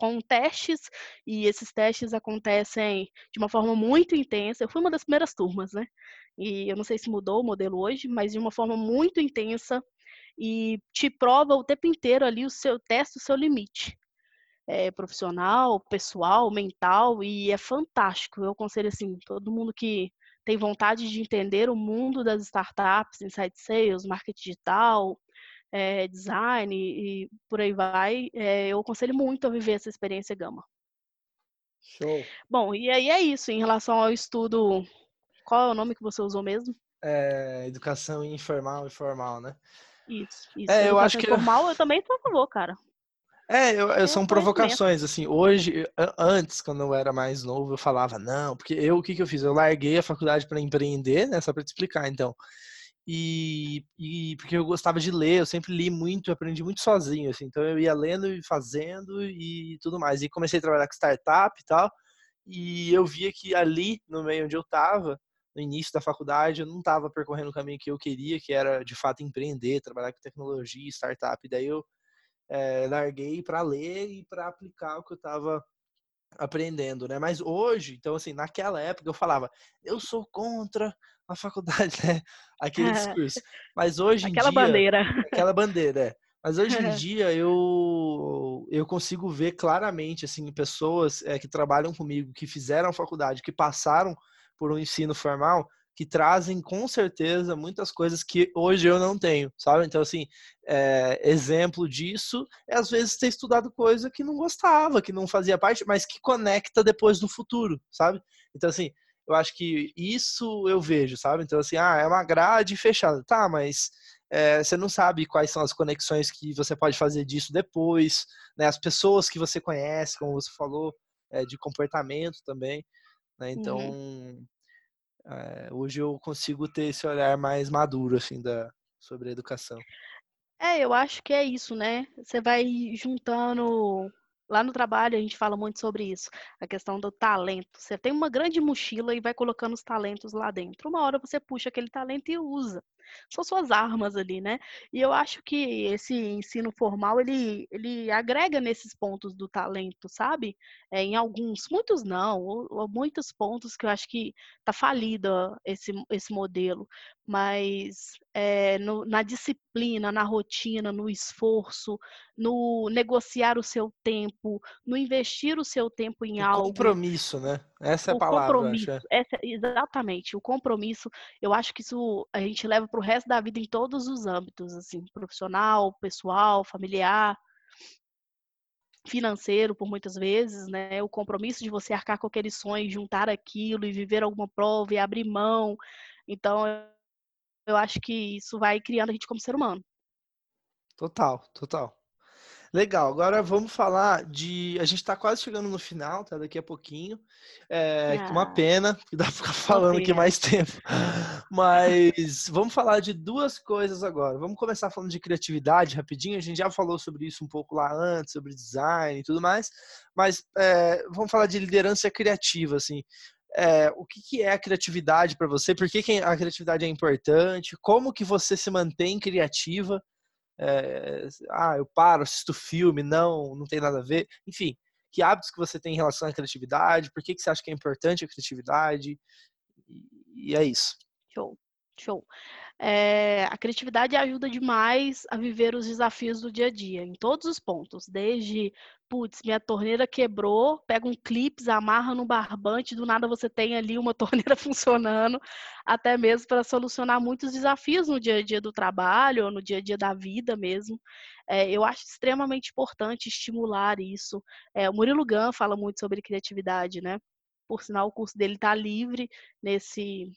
S2: com testes, e esses testes acontecem de uma forma muito intensa. Eu fui uma das primeiras turmas, né? E eu não sei se mudou o modelo hoje, mas de uma forma muito intensa e te prova o tempo inteiro ali o seu teste, o seu limite. É, profissional, pessoal, mental, e é fantástico. Eu aconselho assim, todo mundo que tem vontade de entender o mundo das startups, inside sales, marketing digital, é, design e, por aí vai, é, eu aconselho muito a viver essa experiência Gama.
S1: Show.
S2: Bom, e aí é isso, em relação ao estudo, qual é o nome que você usou mesmo?
S1: É, educação informal e formal, né?
S2: Isso, isso. É,
S1: eu acho que
S2: formal eu também sou a favor, cara.
S1: É, eu, eu são provocações, assim, hoje, antes, quando eu era mais novo, eu falava, não, porque eu, o que que eu fiz? Eu larguei a faculdade para empreender, né, só para te explicar, então, e, e, porque eu gostava de ler, eu sempre li muito, aprendi muito sozinho, assim, então eu ia lendo e fazendo e tudo mais. E comecei a trabalhar com startup e tal, e eu via que ali, no meio onde eu estava, no início da faculdade, eu não estava percorrendo o caminho que eu queria, que era de fato empreender, trabalhar com tecnologia, startup. E daí eu é, larguei para ler e para aplicar o que eu estava aprendendo, né? Mas hoje, então assim, naquela época eu falava, eu sou contra a faculdade, <laughs> né? Aquele discurso. Mas hoje em
S2: aquela
S1: dia,
S2: bandeira,
S1: aquela bandeira. É. Mas hoje em <laughs> dia eu eu consigo ver claramente assim pessoas é, que trabalham comigo, que fizeram faculdade, que passaram por um ensino formal, que trazem com certeza muitas coisas que hoje eu não tenho, sabe? Então, assim, é, exemplo disso é às vezes ter estudado coisa que não gostava, que não fazia parte, mas que conecta depois no futuro, sabe? Então, assim, eu acho que isso eu vejo, sabe? Então, assim, ah, é uma grade fechada, tá, mas é, você não sabe quais são as conexões que você pode fazer disso depois, né? As pessoas que você conhece, como você falou, é, de comportamento também, né? Então, uhum. é, hoje eu consigo ter esse olhar mais maduro, assim, da, sobre a educação.
S2: É, eu acho que é isso, né? Você vai juntando Lá no trabalho a gente fala muito sobre isso, a questão do talento. Você tem uma grande mochila e vai colocando os talentos lá dentro. Uma hora você puxa aquele talento e usa. São suas armas ali, né? E eu acho que esse ensino formal ele, ele agrega nesses pontos do talento, sabe? É, em alguns, muitos não, ou, ou muitos pontos que eu acho que tá falido esse, esse modelo. Mas é, no, na disciplina, na rotina, no esforço, no negociar o seu tempo, no investir o seu tempo em
S1: o
S2: algo.
S1: Compromisso, né? Essa é a palavra.
S2: Compromisso, essa, exatamente, o compromisso. Eu acho que isso a gente leva para o resto da vida em todos os âmbitos, assim, profissional, pessoal, familiar, financeiro, por muitas vezes, né? O compromisso de você arcar com aquele sonho, juntar aquilo e viver alguma prova e abrir mão. Então, eu acho que isso vai criando a gente como ser humano.
S1: Total, total. Legal, agora vamos falar de. A gente está quase chegando no final, tá? Daqui a pouquinho. É ah, uma pena, que dá para ficar falando aqui mais tempo. Mas vamos falar de duas coisas agora. Vamos começar falando de criatividade rapidinho. A gente já falou sobre isso um pouco lá antes, sobre design e tudo mais. Mas é, vamos falar de liderança criativa, assim. É, o que, que, é a criatividade para você? Por que, que, a criatividade é importante? Como que você se mantém criativa? É, ah, eu paro, assisto filme, não, não tem nada a ver. Enfim, que hábitos que você tem em relação à criatividade? Por que, que você acha que é importante a criatividade? E, é isso.
S2: Show, show. É, a criatividade ajuda demais a viver os desafios do dia a dia, em todos os pontos, desde, putz, minha torneira quebrou, pega um clips, amarra no barbante, do nada você tem ali uma <laughs> torneira funcionando, até mesmo para solucionar muitos desafios no dia a dia do trabalho, ou no dia a dia da vida mesmo. É, eu acho extremamente importante estimular isso. É, o Murilo Gun fala muito sobre criatividade, né? Por sinal, o curso dele está livre nesse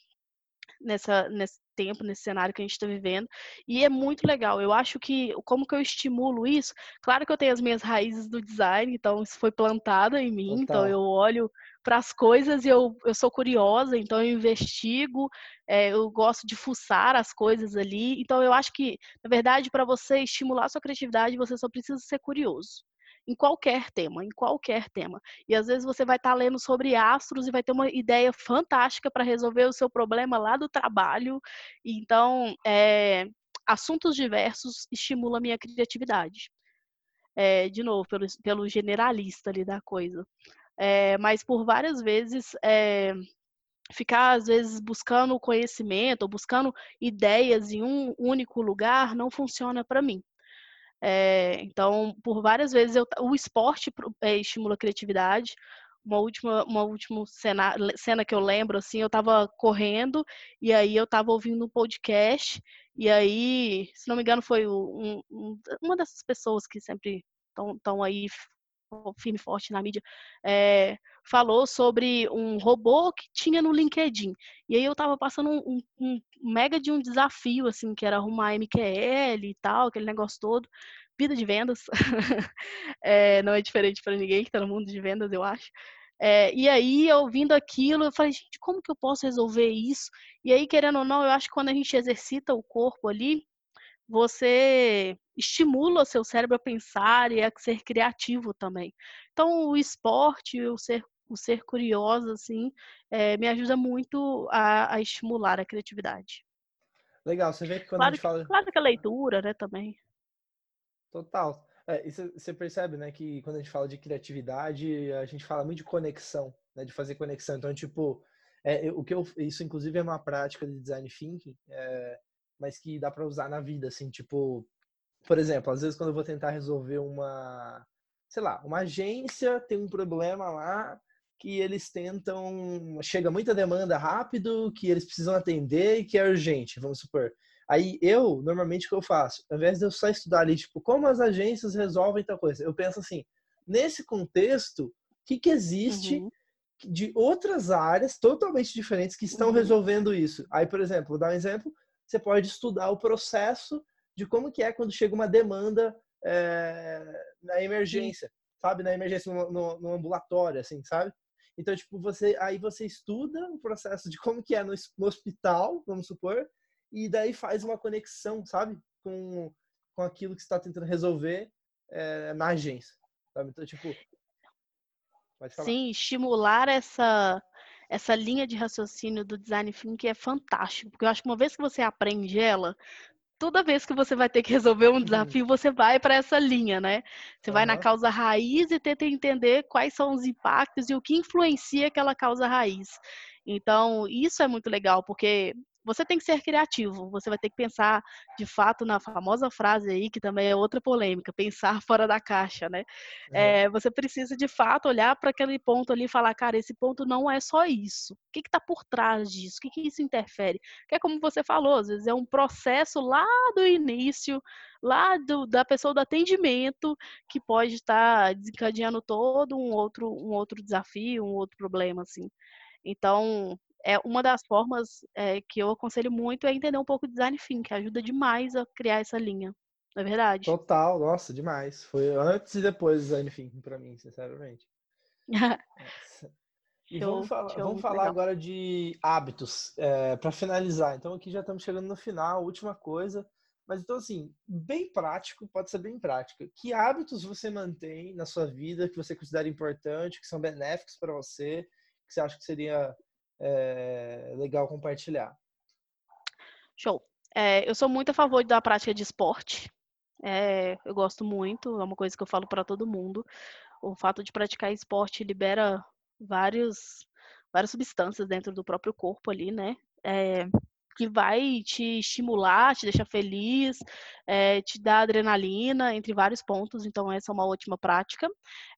S2: nessa, nesse tempo, nesse cenário que a gente está vivendo. E é muito legal. Eu acho que como que eu estimulo isso? Claro que eu tenho as minhas raízes do design, então isso foi plantado em mim. Então eu olho para as coisas e eu, eu sou curiosa, então eu investigo, é, eu gosto de fuçar as coisas ali. Então eu acho que, na verdade, para você estimular a sua criatividade, você só precisa ser curioso em qualquer tema, em qualquer tema. E às vezes você vai estar tá lendo sobre astros e vai ter uma ideia fantástica para resolver o seu problema lá do trabalho. Então, é, assuntos diversos estimulam a minha criatividade. É, de novo, pelo, pelo generalista ali da coisa. É, mas por várias vezes é, ficar às vezes buscando conhecimento ou buscando ideias em um único lugar não funciona para mim. É, então, por várias vezes, eu, o esporte é, estimula a criatividade. Uma última, uma última cena, cena que eu lembro, assim, eu estava correndo e aí eu estava ouvindo um podcast e aí, se não me engano, foi um, um, uma dessas pessoas que sempre estão aí firme forte na mídia, é, falou sobre um robô que tinha no LinkedIn. E aí eu tava passando um, um, mega de um desafio, assim, que era arrumar MQL e tal, aquele negócio todo. Vida de vendas. <laughs> é, não é diferente para ninguém que tá no mundo de vendas, eu acho. É, e aí, ouvindo aquilo, eu falei, gente, como que eu posso resolver isso? E aí, querendo ou não, eu acho que quando a gente exercita o corpo ali, você estimula o seu cérebro a pensar e a ser criativo também. Então, o esporte, o ser, o ser curioso, assim, é, me ajuda muito a, a, estimular a criatividade.
S1: Legal, você vê que quando
S2: claro
S1: a gente fala...
S2: claro que a leitura, né, também.
S1: Total. É, você percebe, né, que quando a gente fala de criatividade, a gente fala muito de conexão, né, de fazer conexão. Então, tipo, é, o que eu, isso inclusive é uma prática de design thinking, é, mas que dá para usar na vida, assim, tipo, por exemplo, às vezes quando eu vou tentar resolver uma, sei lá, uma agência tem um problema lá que eles tentam, chega muita demanda rápido, que eles precisam atender e que é urgente, vamos supor. Aí eu, normalmente, o que eu faço? Ao invés de eu só estudar ali, tipo, como as agências resolvem tal coisa, eu penso assim, nesse contexto, o que, que existe uhum. de outras áreas totalmente diferentes que estão uhum. resolvendo isso? Aí, por exemplo, vou dar um exemplo, você pode estudar o processo de como que é quando chega uma demanda é, na emergência, Sim. sabe? Na emergência, no, no, no, ambulatório, assim, sabe? Então, tipo, você aí você estuda o processo de como que é no, no hospital, vamos supor, e daí faz uma conexão, sabe? Com, com aquilo que você está tentando resolver é, na agência, sabe? Então, tipo...
S2: Sim, estimular essa essa linha de raciocínio do design thinking é fantástico, porque eu acho que uma vez que você aprende ela, toda vez que você vai ter que resolver um uhum. desafio, você vai para essa linha, né? Você uhum. vai na causa raiz e tenta entender quais são os impactos e o que influencia aquela causa raiz. Então, isso é muito legal, porque você tem que ser criativo, você vai ter que pensar de fato na famosa frase aí, que também é outra polêmica, pensar <laughs> fora da caixa, né? É. É, você precisa de fato olhar para aquele ponto ali e falar, cara, esse ponto não é só isso. O que está por trás disso? O que, que isso interfere? Que é como você falou, às vezes é um processo lá do início, lá do, da pessoa do atendimento, que pode estar tá desencadeando todo um outro, um outro desafio, um outro problema, assim. Então, é uma das formas é, que eu aconselho muito é entender um pouco de design thinking, que ajuda demais a criar essa linha. Não é verdade?
S1: Total, nossa, demais. Foi antes e depois do design thinking para mim, sinceramente. <laughs> e show, vamos falar, vamos falar agora de hábitos é, para finalizar. Então aqui já estamos chegando no final, última coisa. Mas então assim, bem prático, pode ser bem prático. Que hábitos você mantém na sua vida que você considera importante, que são benéficos para você, que você acha que seria é, legal compartilhar.
S2: Show. É, eu sou muito a favor da prática de esporte. É, eu gosto muito, é uma coisa que eu falo para todo mundo. O fato de praticar esporte libera vários, várias substâncias dentro do próprio corpo ali, né? É, que vai te estimular, te deixar feliz, é, te dar adrenalina, entre vários pontos. Então, essa é uma ótima prática.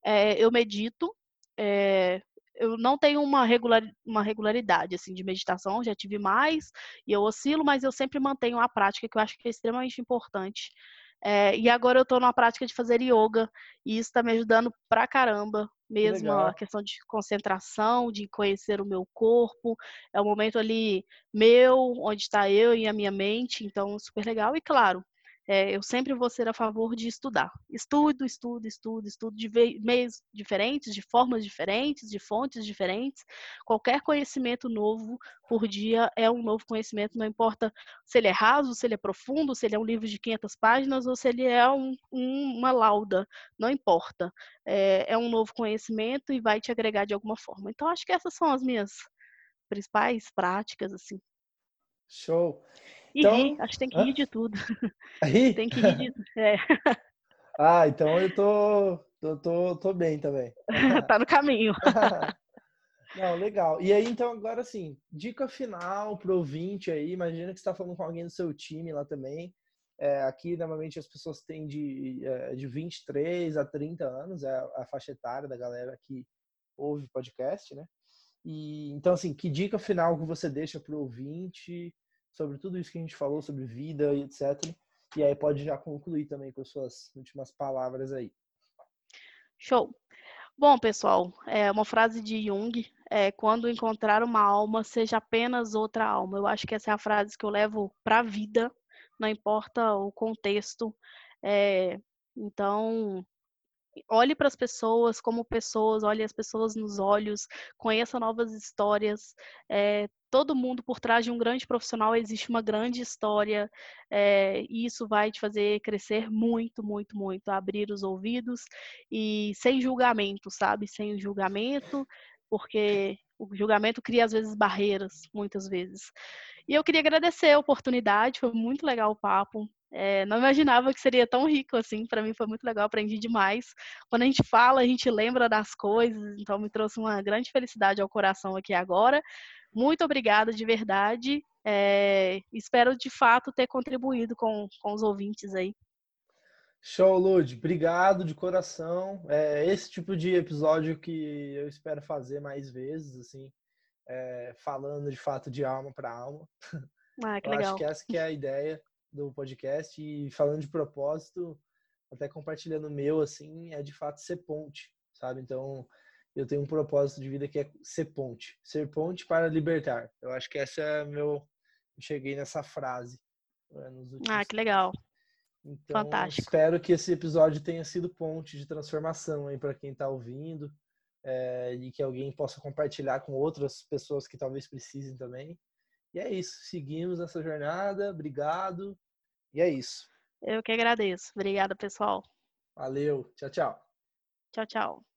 S2: É, eu medito, é, eu não tenho uma, regular, uma regularidade assim de meditação, já tive mais e eu oscilo, mas eu sempre mantenho a prática que eu acho que é extremamente importante. É, e agora eu estou numa prática de fazer yoga e isso está me ajudando pra caramba, mesmo a questão de concentração, de conhecer o meu corpo. É um momento ali meu, onde está eu e a minha mente, então super legal. E claro, é, eu sempre vou ser a favor de estudar. Estudo, estudo, estudo, estudo de meios diferentes, de formas diferentes, de fontes diferentes. Qualquer conhecimento novo por dia é um novo conhecimento, não importa se ele é raso, se ele é profundo, se ele é um livro de 500 páginas ou se ele é um, um, uma lauda, não importa. É, é um novo conhecimento e vai te agregar de alguma forma. Então, acho que essas são as minhas principais práticas, assim.
S1: Show.
S2: E então, rir, acho que tem que rir de tudo. <laughs> Rir? tem que rir de tudo. <laughs> É.
S1: Ah, então eu tô, tô, tô, tô bem também. <laughs>
S2: tá no caminho.
S1: Não, legal. E aí, então, agora assim, dica final pro ouvinte aí. Imagina que você está falando com alguém do seu time lá também. É, aqui, normalmente, as pessoas têm de, é, de 23 a 30 anos, é a faixa etária da galera que ouve podcast, né? E, então, assim, que dica final que você deixa pro ouvinte sobre tudo isso que a gente falou, sobre vida e etc. E aí pode já concluir também com as suas últimas palavras aí.
S2: Show. Bom, pessoal, é uma frase de Jung, é, quando encontrar uma alma, seja apenas outra alma. Eu acho que essa é a frase que eu levo para a vida, não importa o contexto. É, então, olhe para as pessoas como pessoas, olhe as pessoas nos olhos, conheça novas histórias. É, todo mundo por trás de um grande profissional existe uma grande história, é, e isso vai te fazer crescer muito, muito, muito, abrir os ouvidos e sem julgamento, sabe? Sem julgamento, porque o julgamento cria às vezes barreiras, muitas vezes. E eu queria agradecer a oportunidade, foi muito legal o papo. É, não imaginava que seria tão rico assim. Para mim foi muito legal, aprendi demais. Quando a gente fala, a gente lembra das coisas, então me trouxe uma grande felicidade ao coração aqui agora. Muito obrigada de verdade. É, espero de fato ter contribuído com, com os ouvintes aí.
S1: Show, Lud. Obrigado de coração. É esse tipo de episódio que eu espero fazer mais vezes, assim, é, falando de fato de alma para alma.
S2: Ah, que eu legal.
S1: Acho que essa que é a ideia do podcast e falando de propósito, até compartilhando o meu, assim, é de fato ser ponte, sabe? Então, eu tenho um propósito de vida que é ser ponte, ser ponte para libertar. Eu acho que essa é meu cheguei nessa frase.
S2: Né, ah, que legal.
S1: Então,
S2: Fantástico.
S1: espero que esse episódio tenha sido ponte de transformação aí para quem está ouvindo é, e que alguém possa compartilhar com outras pessoas que talvez precisem também. E é isso. Seguimos essa jornada. Obrigado. E é isso.
S2: Eu que agradeço. Obrigada, pessoal.
S1: Valeu. Tchau, tchau.
S2: Tchau, tchau.